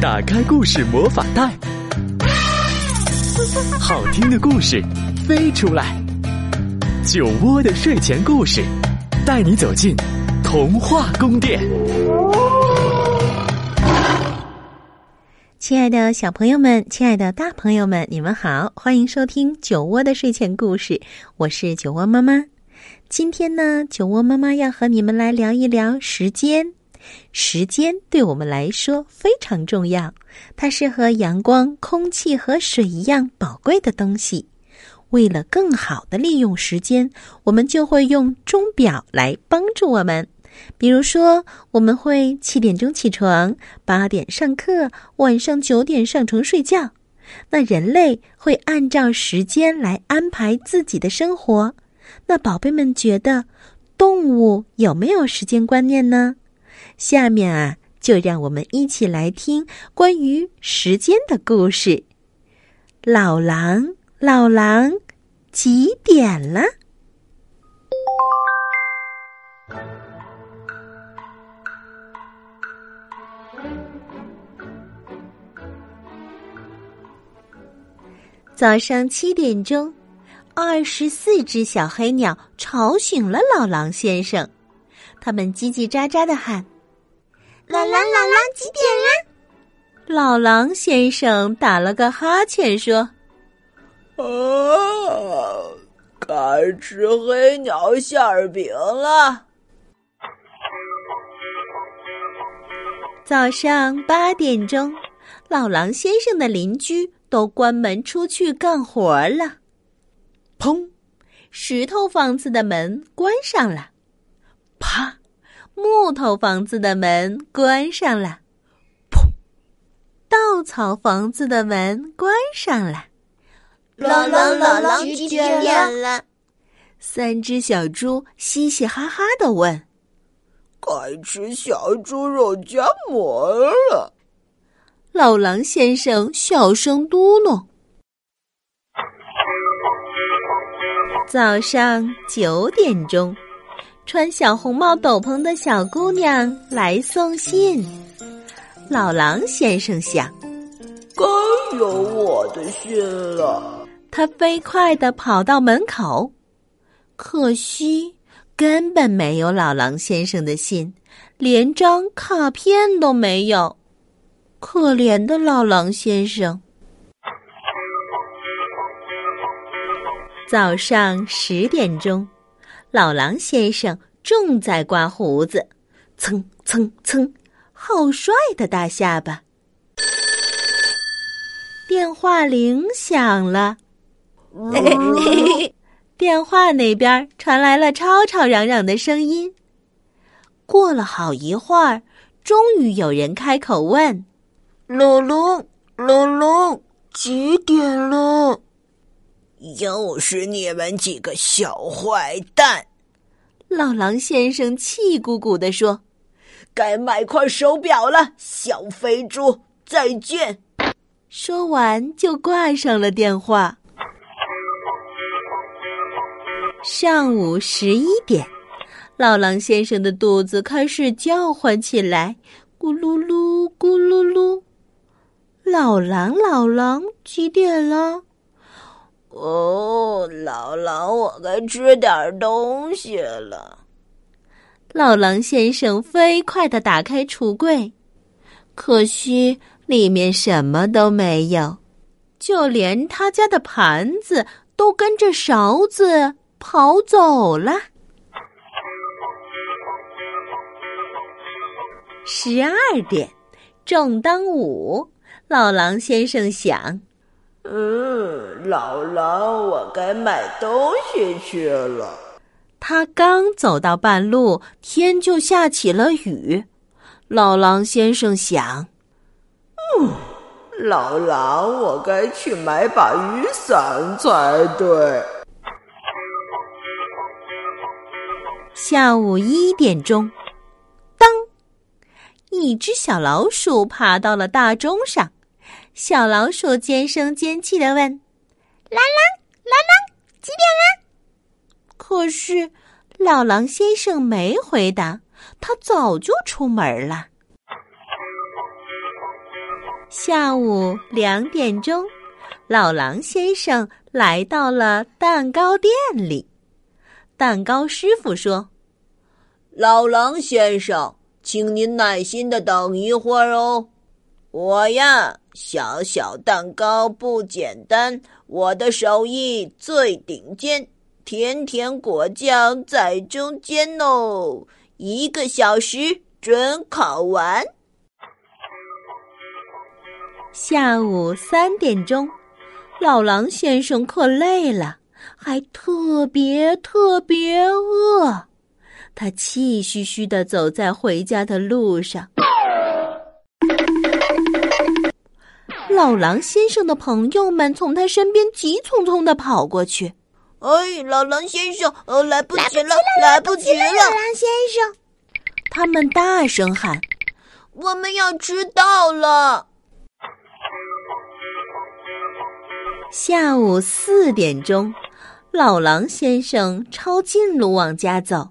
打开故事魔法袋，好听的故事飞出来。酒窝的睡前故事，带你走进童话宫殿。亲爱的小朋友们，亲爱的大朋友们，你们好，欢迎收听酒窝的睡前故事。我是酒窝妈妈。今天呢，酒窝妈妈要和你们来聊一聊时间。时间对我们来说非常重要，它是和阳光、空气和水一样宝贵的东西。为了更好的利用时间，我们就会用钟表来帮助我们。比如说，我们会七点钟起床，八点上课，晚上九点上床睡觉。那人类会按照时间来安排自己的生活。那宝贝们觉得，动物有没有时间观念呢？下面啊，就让我们一起来听关于时间的故事。老狼，老狼，几点了？早上七点钟，二十四只小黑鸟吵醒了老狼先生，他们叽叽喳喳的喊。老狼，老狼，几点啦？老狼先生打了个哈欠，说：“啊，该吃黑鸟馅饼了。”早上八点钟，老狼先生的邻居都关门出去干活了。砰！石头房子的门关上了。啪！木头房子的门关上了，砰！稻草房子的门关上了。老狼，老狼，几点了？三只小猪嘻嘻哈哈的问：“该吃小猪肉夹馍了。”老狼先生小声嘟哝：“早上九点钟。”穿小红帽斗篷的小姑娘来送信，老狼先生想，该有我的信了。他飞快地跑到门口，可惜根本没有老狼先生的信，连张卡片都没有。可怜的老狼先生。早上十点钟。老狼先生正在刮胡子，蹭蹭蹭，好帅的大下巴。电话铃响了，电话那边传来了吵吵嚷嚷的声音。过了好一会儿，终于有人开口问：“老龙，老龙，几点了？”又是你们几个小坏蛋！老狼先生气鼓鼓地说：“该买块手表了，小肥猪，再见。”说完就挂上了电话。上午十一点，老狼先生的肚子开始叫唤起来，咕噜噜，咕噜噜。老狼，老狼，几点了？哦，老狼，我该吃点东西了。老狼先生飞快的打开橱柜，可惜里面什么都没有，就连他家的盘子都跟着勺子跑走了。十二点，正当午，老狼先生想。嗯，老狼，我该买东西去了。他刚走到半路，天就下起了雨。老狼先生想：“嗯，老狼，我该去买把雨伞才对。”下午一点钟，当，一只小老鼠爬到了大钟上。小老鼠尖声尖气的问：“老狼，老狼，几点了？”可是老狼先生没回答，他早就出门了。下午两点钟，老狼先生来到了蛋糕店里。蛋糕师傅说：“老狼先生，请您耐心的等一会儿哦。我呀，小小蛋糕不简单，我的手艺最顶尖，甜甜果酱在中间哦。一个小时准烤完。”下午三点钟，老狼先生可累了。还特别特别饿，他气吁吁的走在回家的路上。老狼先生的朋友们从他身边急匆匆的跑过去。哎，老狼先生，呃，来不及了，来不及了！老狼先生，他们大声喊：“我们要迟到了！”下午四点钟。老狼先生抄近路往家走，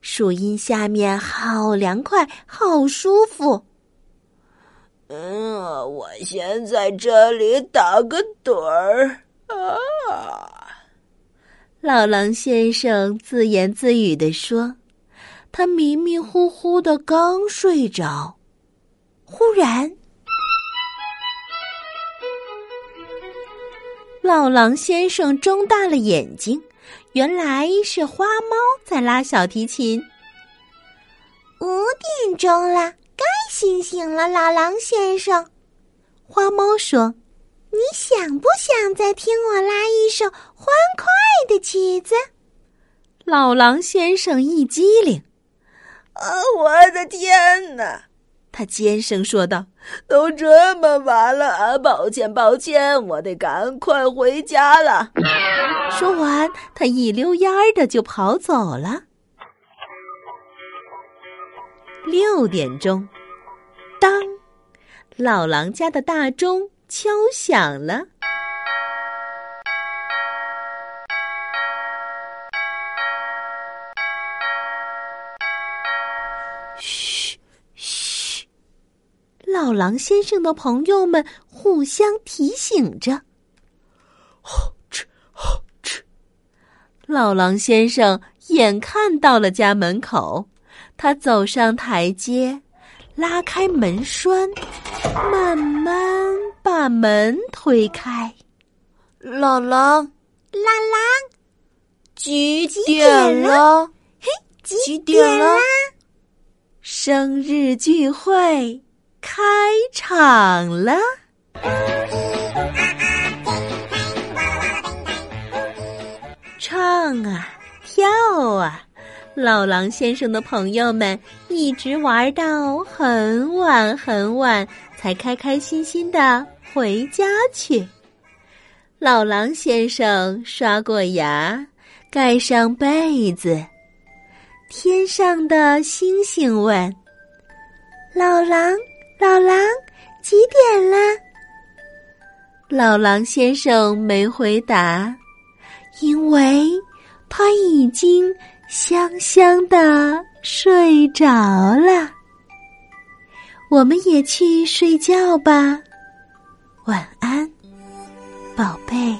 树荫下面好凉快，好舒服。嗯，我先在这里打个盹儿啊。老狼先生自言自语地说：“他迷迷糊糊的刚睡着，忽然。”老狼先生睁大了眼睛，原来是花猫在拉小提琴。五点钟了，该醒醒了，老狼先生。花猫说：“你想不想再听我拉一首欢快的曲子？”老狼先生一激灵：“啊，我的天哪！”他尖声说道：“都这么晚了啊，抱歉，抱歉，我得赶快回家了。”说完，他一溜烟儿的就跑走了。六点钟，当，老狼家的大钟敲响了。嘘，嘘老狼先生的朋友们互相提醒着：“呼哧呼哧。”老狼先生眼看到了家门口，他走上台阶，拉开门栓，慢慢把门推开。老狼，老狼，几点了？嘿，几点了？生日聚会。开场了，唱啊，跳啊，老狼先生的朋友们一直玩到很晚很晚，才开开心心的回家去。老狼先生刷过牙，盖上被子，天上的星星问：“老狼。”老狼，几点了？老狼先生没回答，因为他已经香香的睡着了。我们也去睡觉吧，晚安，宝贝。